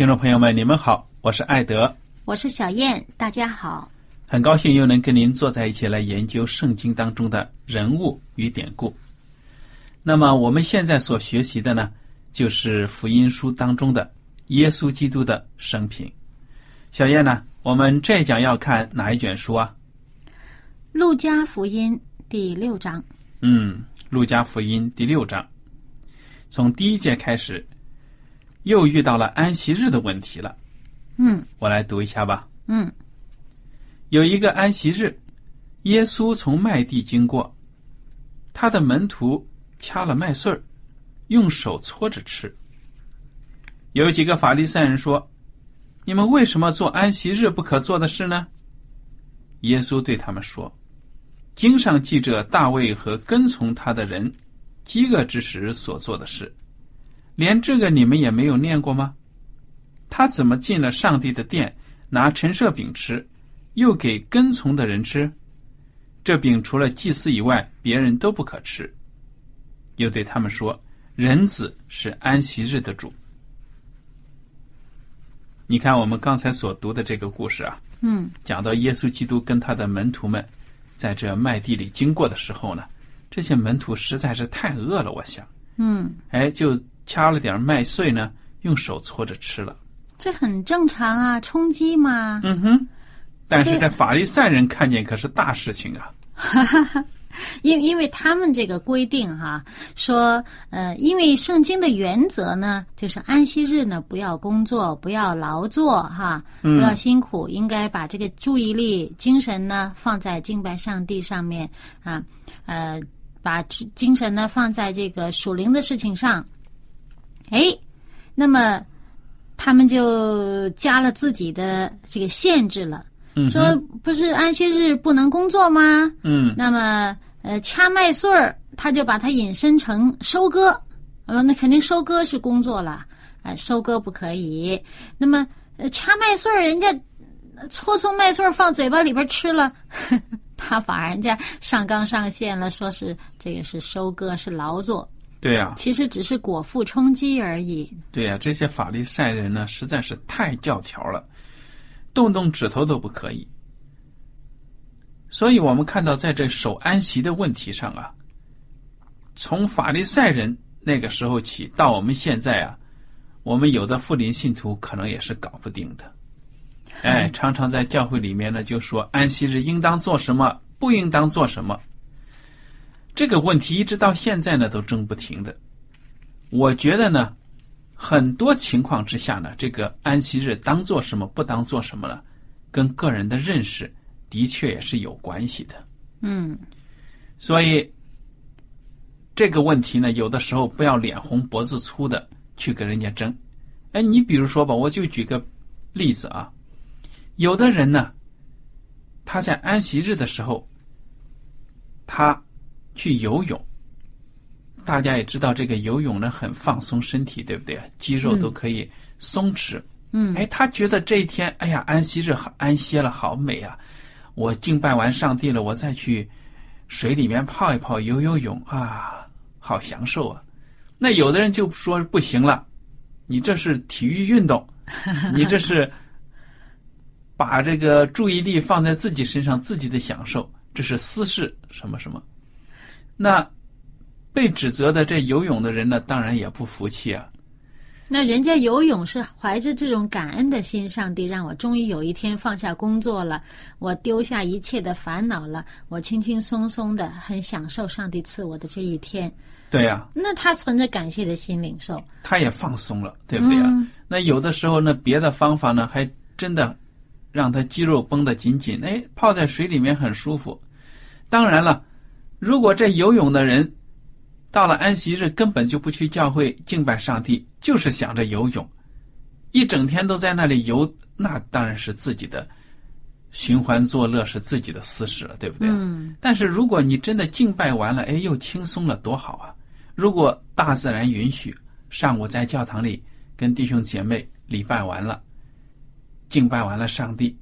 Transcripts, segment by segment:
听众朋友们，你们好，我是艾德，我是小燕，大家好，很高兴又能跟您坐在一起来研究圣经当中的人物与典故。那么我们现在所学习的呢，就是福音书当中的耶稣基督的生平。小燕呢，我们这讲要看哪一卷书啊？路加福音第六章。嗯，路加福音第六章，从第一节开始，又遇到了安息日的问题了。嗯，我来读一下吧。嗯，有一个安息日，耶稣从麦地经过，他的门徒。掐了麦穗儿，用手搓着吃。有几个法利赛人说：“你们为什么做安息日不可做的事呢？”耶稣对他们说：“经上记着大卫和跟从他的人饥饿之时所做的事，连这个你们也没有念过吗？他怎么进了上帝的殿，拿陈设饼吃，又给跟从的人吃？这饼除了祭司以外，别人都不可吃。”又对他们说：“人子是安息日的主。”你看，我们刚才所读的这个故事啊，嗯，讲到耶稣基督跟他的门徒们在这麦地里经过的时候呢，这些门徒实在是太饿了，我想，嗯，哎，就掐了点麦穗呢，用手搓着吃了。这很正常啊，充饥嘛。嗯哼，但是在法利赛人看见可是大事情啊。哈哈哈。因因为他们这个规定哈，说呃，因为圣经的原则呢，就是安息日呢不要工作，不要劳作哈，不要辛苦，应该把这个注意力、精神呢放在敬拜上帝上面啊，呃，把精神呢放在这个属灵的事情上。哎，那么他们就加了自己的这个限制了。说不是安息日不能工作吗？嗯，那么呃掐麦穗儿，他就把它引申成收割，呃，那肯定收割是工作了，哎，收割不可以。那么呃掐麦穗儿，人家搓搓麦穗儿放嘴巴里边吃了，他把人家上纲上线了，说是这个是收割是劳作。对呀，其实只是果腹充饥而已。对呀，这些法利赛人呢，实在是太教条了。动动指头都不可以，所以我们看到，在这守安息的问题上啊，从法利赛人那个时候起到我们现在啊，我们有的富林信徒可能也是搞不定的。哎，常常在教会里面呢，就说安息日应当做什么，不应当做什么。这个问题一直到现在呢，都争不停的。我觉得呢。很多情况之下呢，这个安息日当做什么，不当做什么了，跟个人的认识的确也是有关系的。嗯，所以这个问题呢，有的时候不要脸红脖子粗的去跟人家争。哎，你比如说吧，我就举个例子啊，有的人呢，他在安息日的时候，他去游泳。大家也知道，这个游泳呢很放松身体，对不对？肌肉都可以松弛。嗯，哎，他觉得这一天，哎呀，安息日安歇了，好美啊！我敬拜完上帝了，我再去水里面泡一泡、游游泳啊，好享受啊！那有的人就说不行了，你这是体育运动，你这是把这个注意力放在自己身上，自己的享受，这是私事，什么什么。那被指责的这游泳的人呢，当然也不服气啊。那人家游泳是怀着这种感恩的心，上帝让我终于有一天放下工作了，我丢下一切的烦恼了，我轻轻松松的很享受上帝赐我的这一天。对呀、那他存着感谢的心领受，他也放松了，对不对啊？嗯那有的时候呢，别的方法呢，还真的让他肌肉绷得紧紧，哎，泡在水里面很舒服。当然了，如果这游泳的人到了安息日根本就不去教会敬拜上帝，就是想着游泳，一整天都在那里游，那当然是自己的寻欢作乐，是自己的私事了，对不对？嗯但是如果你真的敬拜完了，哎，又轻松了，多好啊！如果大自然允许，上午在教堂里跟弟兄姐妹礼拜完了，敬拜完了上帝，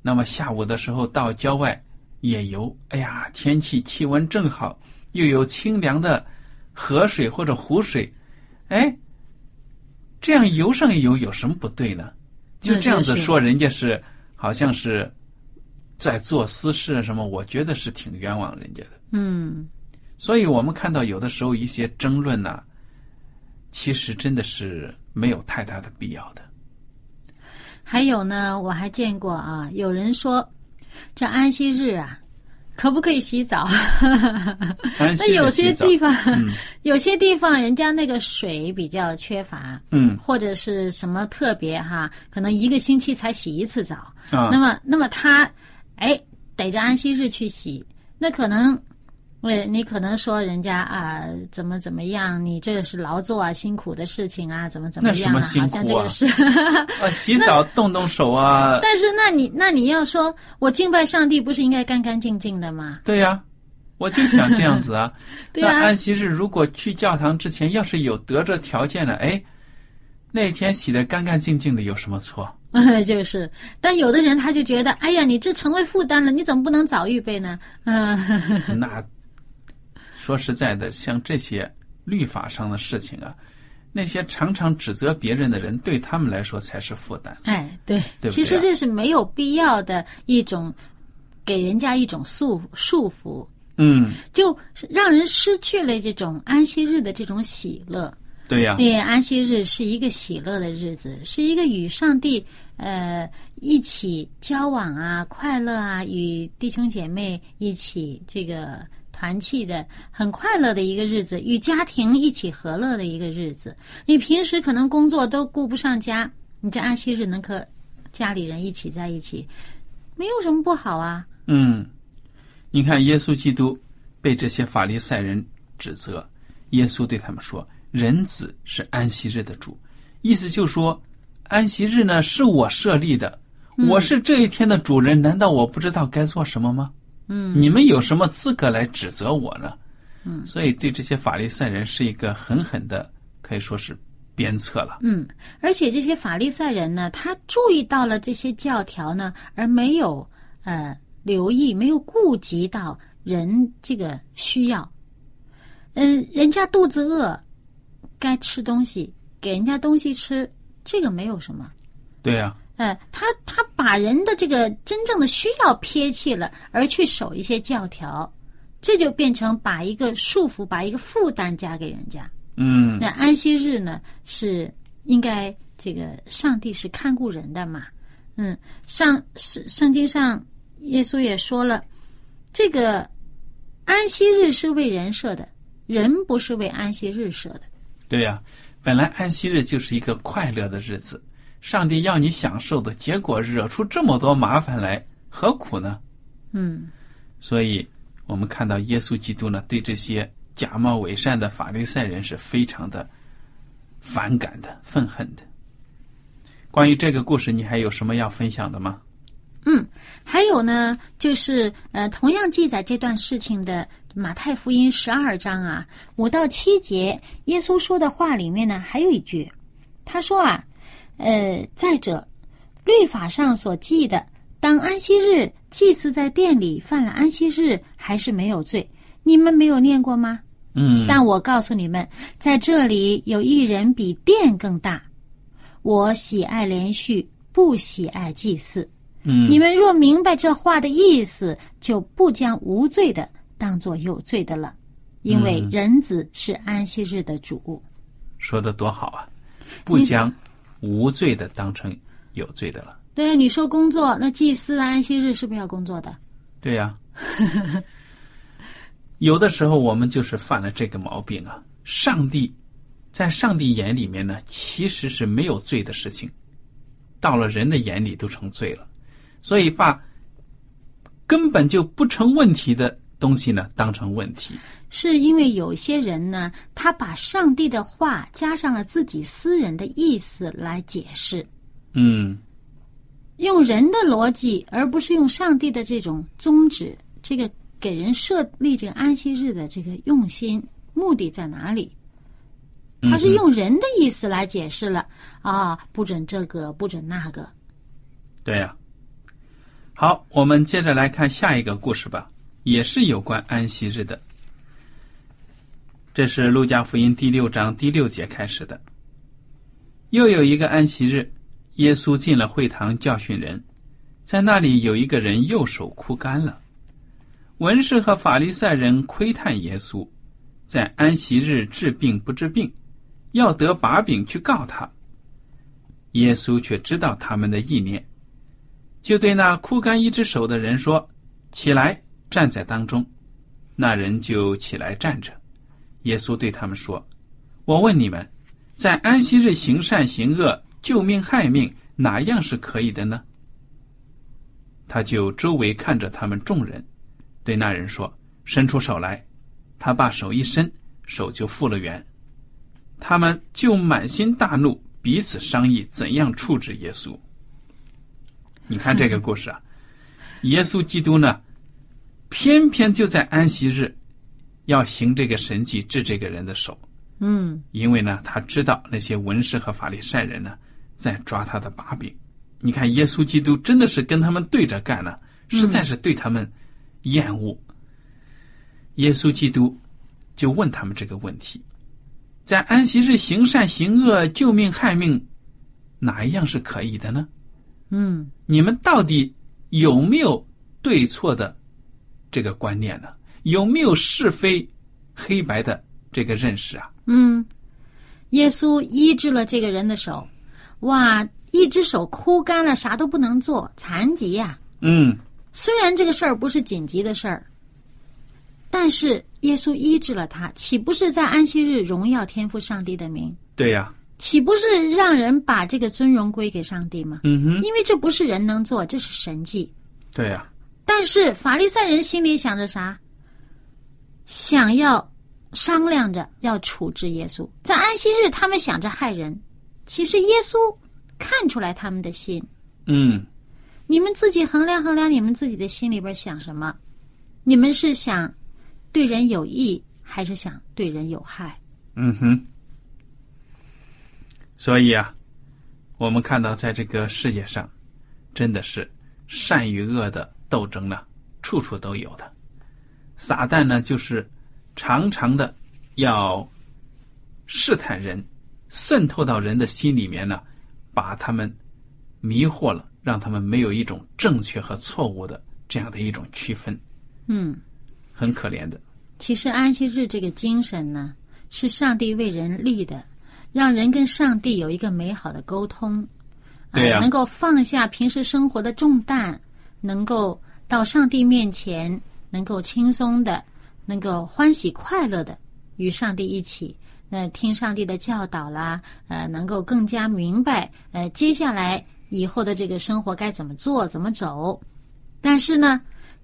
那么下午的时候到郊外野游，哎呀，天气气温正好，又有清凉的河水或者湖水，哎，这样游上一游有什么不对呢？就这样子说，人家是好像是在做私事啊什么，我觉得是挺冤枉人家的。嗯所以我们看到有的时候一些争论呐、其实真的是没有太大的必要的。还有呢，我还见过啊，有人说这安息日啊，可不可以洗澡？那有些地方，嗯 有些地方人家那个水比较缺乏，嗯或者是什么特别哈，可能一个星期才洗一次澡。啊那么，那么他哎逮着安息日去洗，那可能。呃，你可能说人家啊，怎么怎么样？你这个是劳作啊，辛苦的事情啊，怎么怎么那什样啊？么辛苦好像这啊个是，啊，洗澡动动手啊，但是那你那你要说，我敬拜上帝不是应该干干净净的吗？对呀、我就想这样子啊。对啊那安，息日如果去教堂之前，要是有得着条件了，哎，那天洗的干干净净的有什么错？就是，但有的人他就觉得，哎呀，你这成为负担了，你怎么不能早预备呢？嗯，那说实在的，像这些律法上的事情啊，那些常常指责别人的人，对他们来说才是负担。哎，对，对对啊其实这是没有必要的一种，给人家一种束束缚，嗯，就让人失去了这种安息日的这种喜乐。对呀、因为安息日是一个喜乐的日子，是一个与上帝呃一起交往啊、快乐啊，与弟兄姐妹一起这个团契的很快乐的一个日子，与家庭一起和乐的一个日子。你平时可能工作都顾不上家，你这安息日能和家里人一起在一起，没有什么不好啊。嗯，你看耶稣基督被这些法利赛人指责，耶稣对他们说：“人子是安息日的主。”意思就说，安息日呢是我设立的，我是这一天的主人，难道我不知道该做什么吗？嗯，你们有什么资格来指责我呢？嗯，所以对这些法利赛人是一个狠狠的，可以说是鞭策了。嗯，而且这些法利赛人呢，他注意到了这些教条呢，而没有呃留意，没有顾及到人这个需要。嗯，人家肚子饿，该吃东西，给人家东西吃，这个没有什么。对呀、呃，他他把人的这个真正的需要撇弃了，而去守一些教条，这就变成把一个束缚、把一个负担加给人家。嗯，那安息日呢，是应该这个上帝是看顾人的嘛？嗯，上圣圣经上耶稣也说了，这个安息日是为人设的，人不是为安息日设的。对呀、本来安息日就是一个快乐的日子，上帝要你享受的，结果惹出这么多麻烦来，何苦呢？嗯所以，我们看到耶稣基督呢，对这些假冒伪善的法利赛人是非常的反感的、愤恨的。关于这个故事，你还有什么要分享的吗？嗯，还有呢，就是呃，同样记载这段事情的马太福音十二章啊，五到七节，耶稣说的话里面呢，还有一句，他说啊，呃，再者，律法上所记的，当安息日祭司在殿里犯了安息日，还是没有罪，你们没有念过吗？嗯，但我告诉你们，在这里有一人比殿更大。我喜爱连续，不喜爱祭祀。嗯，你们若明白这话的意思，就不将无罪的当作有罪的了，因为人子是安息日的主。说的多好啊！不将无罪的当成有罪的了。对，你说工作，那祭司安息日是不是要工作的？对呀、有的时候我们就是犯了这个毛病啊。上帝在上帝眼里面呢，其实是没有罪的事情，到了人的眼里都成罪了，所以把根本就不成问题的东西呢当成问题。是因为有些人呢，他把上帝的话加上了自己私人的意思来解释，嗯，用人的逻辑，而不是用上帝的这种宗旨，这个给人设立这个安息日的这个用心目的在哪里？他是用人的意思来解释了啊，不准这个，不准那个。对呀、好，我们接着来看下一个故事吧，也是有关安息日的。这是路加福音第六章第六节开始的。又有一个安息日，耶稣进了会堂教训人，在那里有一个人右手枯干了。文士和法利赛人窥探耶稣，在安息日治病不治病，要得把柄去告他。耶稣却知道他们的意念，就对那枯干一只手的人说：“起来，站在当中。”那人就起来站着。耶稣对他们说：“我问你们，在安息日行善行恶、救命害命，哪样是可以的呢？”他就周围看着他们众人，对那人说：“伸出手来。”他把手一伸，手就复了原。他们就满心大怒，彼此商议怎样处置耶稣。你看这个故事啊，耶稣基督呢，偏偏就在安息日要行这个神迹治这个人的手，嗯，因为呢，他知道那些文士和法利赛人呢在抓他的把柄。你看，耶稣基督真的是跟他们对着干呢，实在是对他们厌恶。耶稣基督就问他们这个问题：在安息日行善行恶、救命害命，哪一样是可以的呢？嗯，你们到底有没有对错的这个观念呢？有没有是非黑白的这个认识啊？嗯，耶稣医治了这个人的手，哇，一只手枯干了，啥都不能做，残疾呀、嗯，虽然这个事儿不是紧急的事儿，但是耶稣医治了他，岂不是在安息日荣耀天赋上帝的名？对呀、岂不是让人把这个尊荣归给上帝吗？嗯哼，因为这不是人能做，这是神迹。对呀、但是法利赛人心里想着啥？想要商量着要处置耶稣。在安息日，他们想着害人，其实耶稣看出来他们的心。嗯，你们自己衡量衡量，你们自己的心里边想什么？你们是想对人有益，还是想对人有害？嗯哼。所以啊，我们看到在这个世界上，真的是善与恶的斗争呢，处处都有的。撒旦呢，就是常常的要试探人，渗透到人的心里面呢，把他们迷惑了，让他们没有一种正确和错误的这样的一种区分，嗯，很可怜的。其实安息日这个精神呢，是上帝为人立的，让人跟上帝有一个美好的沟通，对呀呃能够放下平时生活的重担，能够到上帝面前，能够轻松的，能够欢喜快乐的与上帝一起，呃，听上帝的教导啦，呃，能够更加明白，呃，接下来以后的这个生活该怎么做，怎么走。但是呢，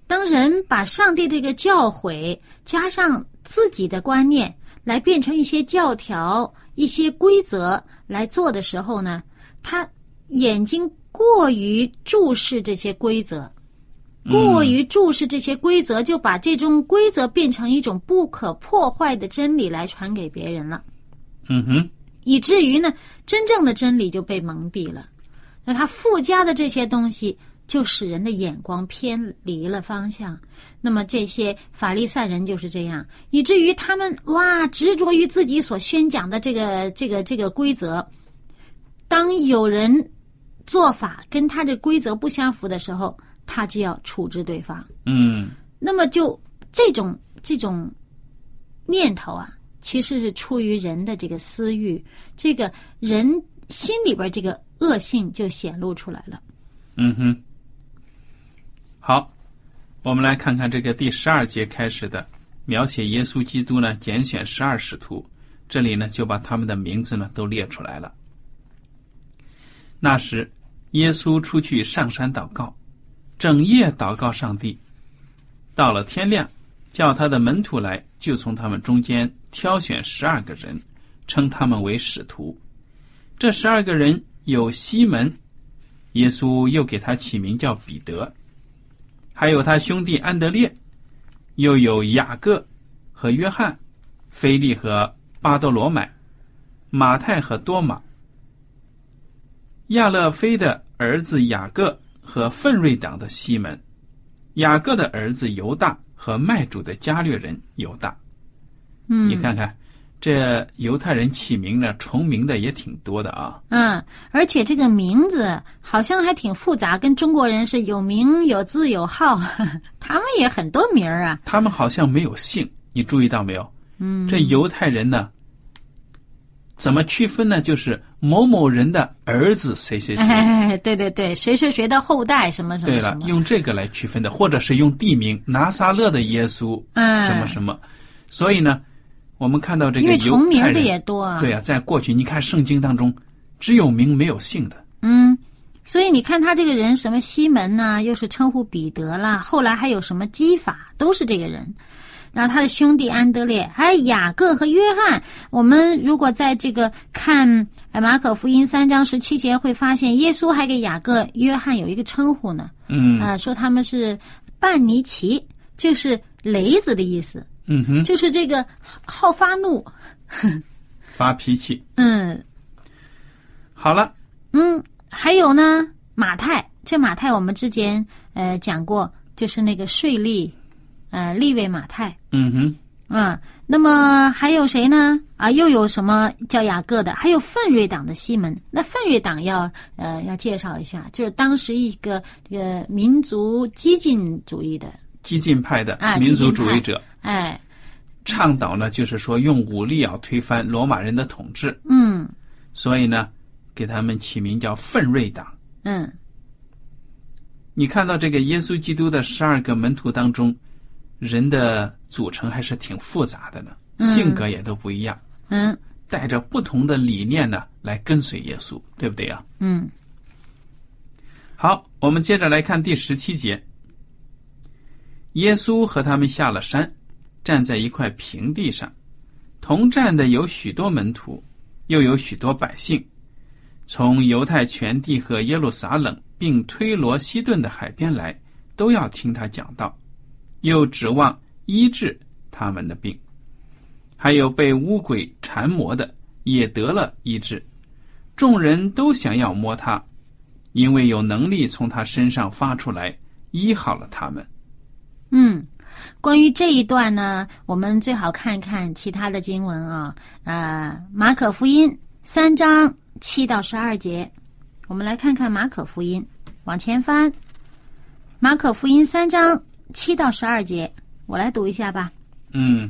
当人把上帝这个教诲加上自己的观念，来变成一些教条、一些规则来做的时候呢，他眼睛过于注视这些规则，过于注视这些规则，就把这种规则变成一种不可破坏的真理来传给别人了。嗯哼，以至于呢，真正的真理就被蒙蔽了。那他附加的这些东西，就使人的眼光偏离了方向。那么这些法利赛人就是这样，以至于他们哇执着于自己所宣讲的这个这个这个规则。当有人做法跟他的规则不相符的时候，他就要处置对方。嗯那么就这种这种念头啊，其实是出于人的这个私欲，这个人心里边这个恶性就显露出来了。嗯哼。好，我们来看看这个第十二节开始的描写耶稣基督呢，拣选十二使徒，这里呢就把他们的名字呢都列出来了。那时，耶稣出去上山祷告，整夜祷告上帝。到了天亮，叫他的门徒来，就从他们中间挑选十二个人，称他们为使徒。这十二个人有西门，耶稣又给他起名叫彼得，还有他兄弟安德烈，又有雅各和约翰，菲利和巴多罗买，马太和多马，亚勒菲的儿子雅各和奋锐党的西门，雅各的儿子犹大和卖主的加略人犹大。嗯，你看看，这犹太人起名呢，重名的也挺多的啊。嗯，而且这个名字好像还挺复杂，跟中国人是有名有字有号，他们也很多名儿啊。他们好像没有姓，你注意到没有？嗯，这犹太人呢，怎么区分呢？就是某某人的儿子谁谁谁。哎，对对对，谁谁谁的后代什么什么对了，用这个来区分的，或者是用地名拿撒勒的耶稣嗯，什么什么。所以呢，我们看到这个因为重名的也多啊。对啊，在过去你看圣经当中，只有名没有姓的。嗯，所以你看他这个人，什么西门呐、又是称呼彼得啦，后来还有什么基法，都是这个人。然后他的兄弟安德烈，还有雅各和约翰。我们如果在这个看呃马可福音三章十七节，会发现耶稣还给雅各、约翰有一个称呼呢，嗯啊、说他们是半尼奇，就是雷子的意思，嗯哼，就是这个好发怒。发脾气。嗯好了，嗯，还有呢，马太，这马太我们之前呃讲过，就是那个税吏，呃，利位马太。嗯哼，啊，那么还有谁呢？啊，又有什么叫雅各的？还有奋锐党的西门。那奋锐党要呃要介绍一下，就是当时一个这个民族激进主义的，激进派的啊民族主义者。哎，倡导呢，就是说用武力要推翻罗马人的统治，嗯所以呢，给他们起名叫奋锐党。嗯你看到这个耶稣基督的十二个门徒当中，人的组成还是挺复杂的呢，嗯性格也都不一样，嗯带着不同的理念呢来跟随耶稣，对不对呀？嗯好，我们接着来看第十七节。耶稣和他们下了山，站在一块平地上，同站的有许多门徒，又有许多百姓，从犹太全地和耶路撒冷，并推罗西顿的海边来，都要听他讲道，又指望医治他们的病。还有被污鬼缠磨的，也得了医治。众人都想要摸他，因为有能力从他身上发出来，医好了他们。嗯，关于这一段呢，我们最好看看其他的经文啊，呃，马可福音三章七到十二节，我们来看看马可福音，往前翻，马可福音三章七到十二节，我来读一下吧。嗯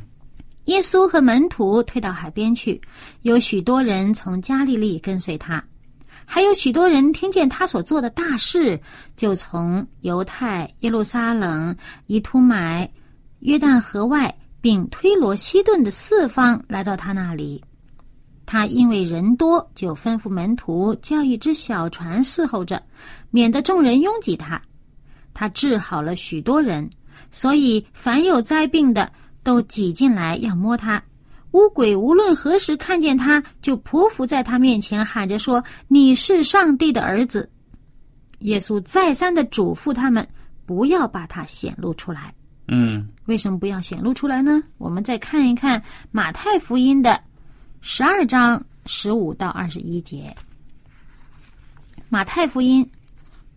耶稣和门徒退到海边去，有许多人从加利利跟随他，还有许多人听见他所做的大事，就从犹太、耶路撒冷、以图买、约旦河外，并推罗西顿的四方来到他那里。他因为人多，就吩咐门徒叫一只小船伺候着，免得众人拥挤他。他治好了许多人，所以凡有灾病的都挤进来要摸他。乌鬼无论何时看见他，就匍匐在他面前，喊着说：“你是上帝的儿子。”耶稣再三的嘱咐他们不要把它显露出来。嗯为什么不要显露出来呢？我们再看一看马太福音的十二章十五到二十一节。马太福音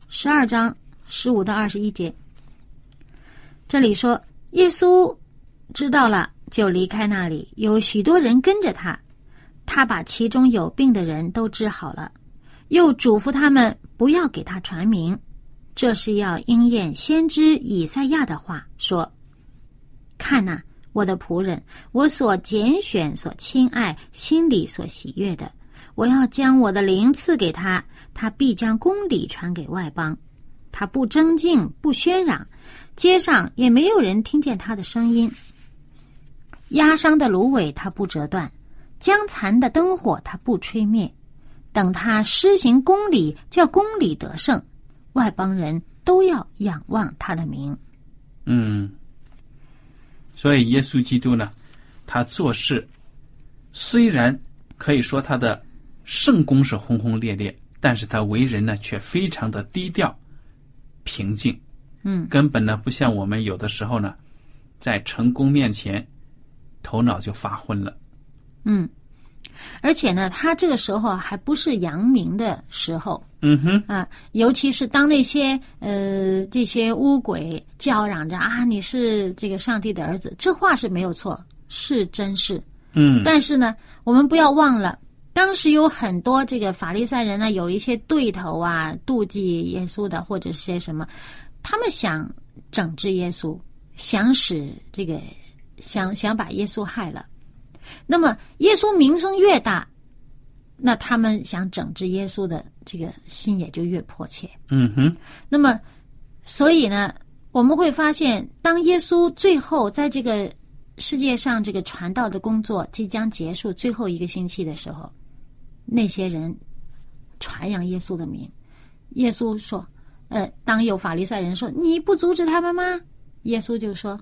十二章十五到二十一节，这里说，耶稣知道了，就离开那里，有许多人跟着他。他把其中有病的人都治好了，又嘱咐他们不要给他传名，这是要应验先知以赛亚的话，说：“看呐、我的仆人，我所拣选、所亲爱、心里所喜悦的，我要将我的灵赐给他，他必将公理传给外邦。他不争竞，不喧嚷，街上也没有人听见他的声音。压伤的芦苇他不折断，将残的灯火他不吹灭。等他施行公理，叫公理得胜，外邦人都要仰望他的名。嗯。所以耶稣基督呢，他做事虽然可以说他的圣功是轰轰烈烈，但是他为人呢却非常的低调、平静。嗯根本呢不像我们有的时候呢，在成功面前，头脑就发昏了。嗯，而且呢，他这个时候还不是扬名的时候嗯哼，啊，尤其是当那些呃这些乌鬼叫嚷着啊你是这个上帝的儿子，这话是没有错，是真是。嗯但是呢，我们不要忘了，当时有很多这个法利赛人呢，有一些对头啊，妒忌耶稣的，或者是些什么，他们想整治耶稣，想使这个想想把耶稣害了。那么耶稣名声越大，那他们想整治耶稣的这个心也就越迫切。嗯哼，那么，所以呢，我们会发现，当耶稣最后在这个世界上这个传道的工作即将结束最后一个星期的时候，那些人传扬耶稣的名。耶稣说：“呃，当有法利赛人说你不阻止他们吗？”耶稣就说：“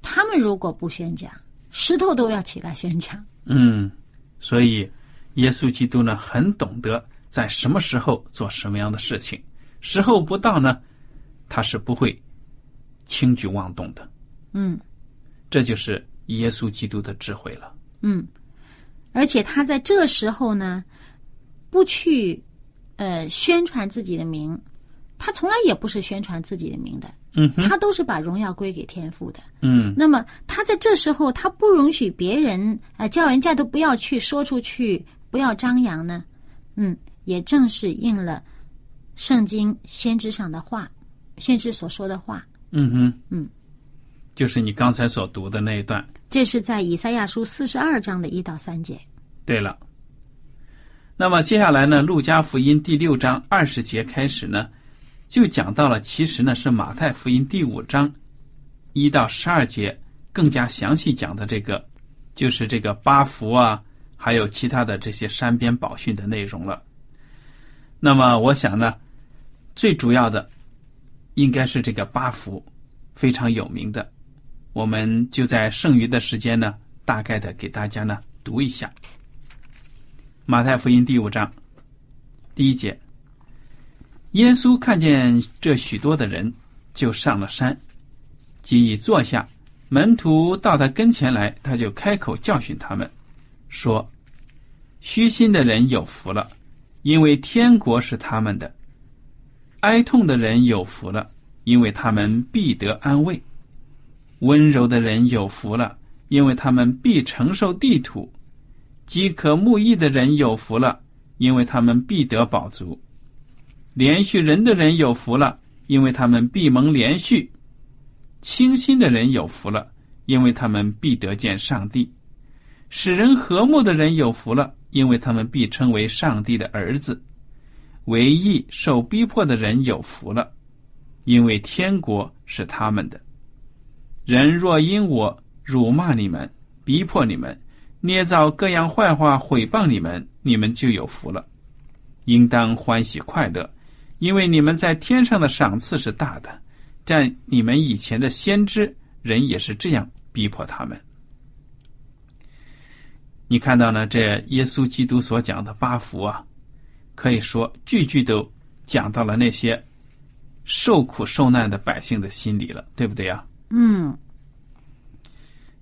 他们如果不宣讲，石头都要起来宣讲。嗯，所以耶稣基督呢，很懂得在什么时候做什么样的事情，时候不到呢，他是不会轻举妄动的。”嗯这就是耶稣基督的智慧了。嗯，而且他在这时候呢，不去呃宣传自己的名，他从来也不是宣传自己的名的，他都是把荣耀归给天父的。嗯那么他在这时候，他不允许别人啊、呃叫人家都不要去说出去，不要张扬呢。嗯，也正是应了圣经先知上的话，先知所说的话。嗯哼，嗯，就是你刚才所读的那一段。这是在以赛亚书四十二章的一到三节。对了，那么接下来呢，《路加福音》第六章二十节开始呢，就讲到了，其实呢是马太福音第五章一到十二节更加详细讲的这个，就是这个八福啊，还有其他的这些山边宝训的内容了。那么我想呢，最主要的应该是这个八福，非常有名的。我们就在剩余的时间呢，大概的给大家呢读一下。马太福音第五章第一节，耶稣看见这许多的人，就上了山，即已坐下。门徒到他跟前来，他就开口教训他们，说：“虚心的人有福了，因为天国是他们的；哀痛的人有福了，因为他们必得安慰；温柔的人有福了，因为他们必承受地土。”饥渴慕义的人有福了，因为他们必得饱足；连续人的人有福了，因为他们必蒙连续；清心的人有福了，因为他们必得见上帝；使人和睦的人有福了，因为他们必称为上帝的儿子；为义受逼迫的人有福了，因为天国是他们的。人若因我辱骂你们，逼迫你们，捏造各样坏话毁谤你们，你们就有福了，应当欢喜快乐，因为你们在天上的赏赐是大的。在你们以前的先知人也是这样逼迫他们。你看到呢？这耶稣基督所讲的八福啊，可以说句句都讲到了那些受苦受难的百姓的心里了，对不对呀？嗯，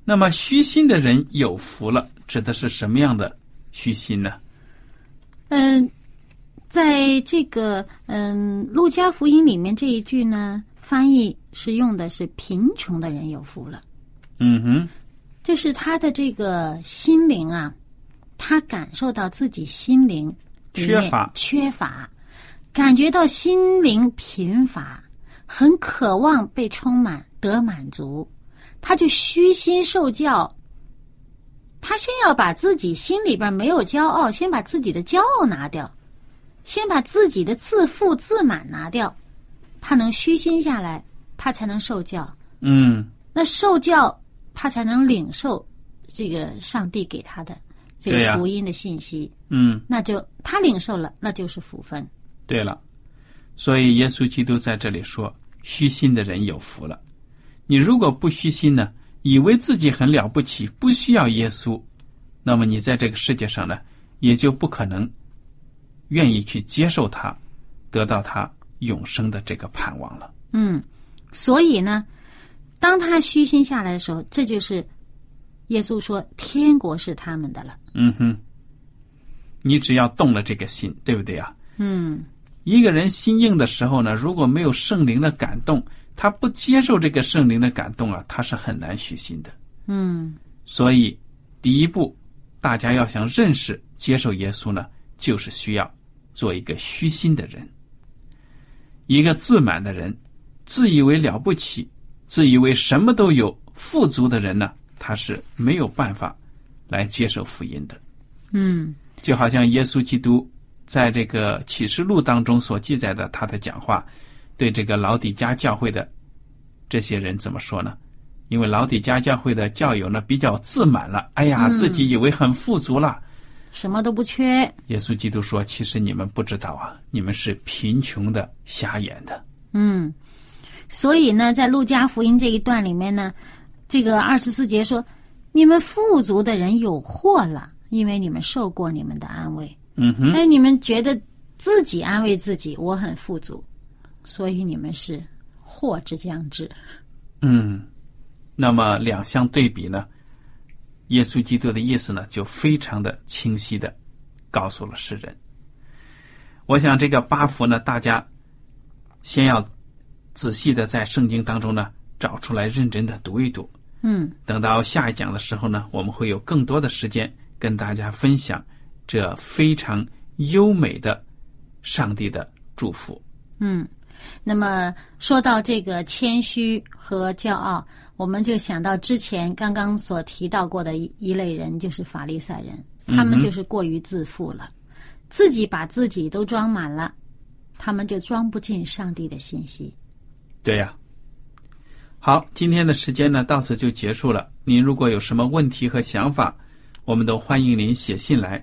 那么虚心的人有福了，指的是什么样的虚心呢？嗯，在这个嗯《路加福音》里面这一句呢，翻译是用的是“贫穷的人有福了”，嗯哼，就是他的这个心灵啊，他感受到自己心灵缺乏。缺乏，感觉到心灵贫乏，很渴望被充满得满足，他就虚心受教。他先要把自己心里边没有骄傲，先把自己的骄傲拿掉，先把自己的自负自满拿掉，他能虚心下来，他才能受教。嗯那受教，他才能领受这个上帝给他的这个福音的信息。嗯，那就他领受了，那就是福分。对了，所以耶稣基督在这里说，虚心的人有福了。你如果不虚心呢，以为自己很了不起，不需要耶稣，那么你在这个世界上呢，也就不可能愿意去接受他，得到他永生的这个盼望了。嗯，所以呢，当他虚心下来的时候，这就是耶稣说天国是他们的了。嗯哼，你只要动了这个心，对不对啊？嗯一个人心硬的时候呢，如果没有圣灵的感动，他不接受这个圣灵的感动啊，他是很难虚心的。嗯所以，第一步，大家要想认识、接受耶稣呢，就是需要做一个虚心的人。一个自满的人，自以为了不起，自以为什么都有、富足的人呢，他是没有办法来接受福音的。嗯就好像耶稣基督在这个启示录当中所记载的他的讲话，对这个老底家教会的这些人怎么说呢？因为老底家教会的教友呢比较自满了，哎呀，嗯自己以为很富足了。什么都不缺。耶稣基督说：“其实你们不知道啊，你们是贫穷的、瞎眼的。嗯，所以呢，在路加福音这一段里面呢，这个二十四节说：“你们富足的人有祸了，因为你们受过你们的安慰。”嗯哼，哎，你们觉得自己安慰自己，我很富足，所以你们是祸之将至。嗯，那么两相对比呢，耶稣基督的意思呢，就非常的清晰的告诉了世人。我想这个八福呢，大家先要仔细的在圣经当中呢找出来，认真的读一读。嗯等到下一讲的时候呢，我们会有更多的时间跟大家分享这非常优美的上帝的祝福。嗯，那么说到这个谦虚和骄傲，我们就想到之前刚刚所提到过的一一类人，就是法利赛人，他们就是过于自负了，自己把自己都装满了，他们就装不进上帝的信息。对呀、好，今天的时间呢到此就结束了。您如果有什么问题和想法，我们都欢迎您写信来。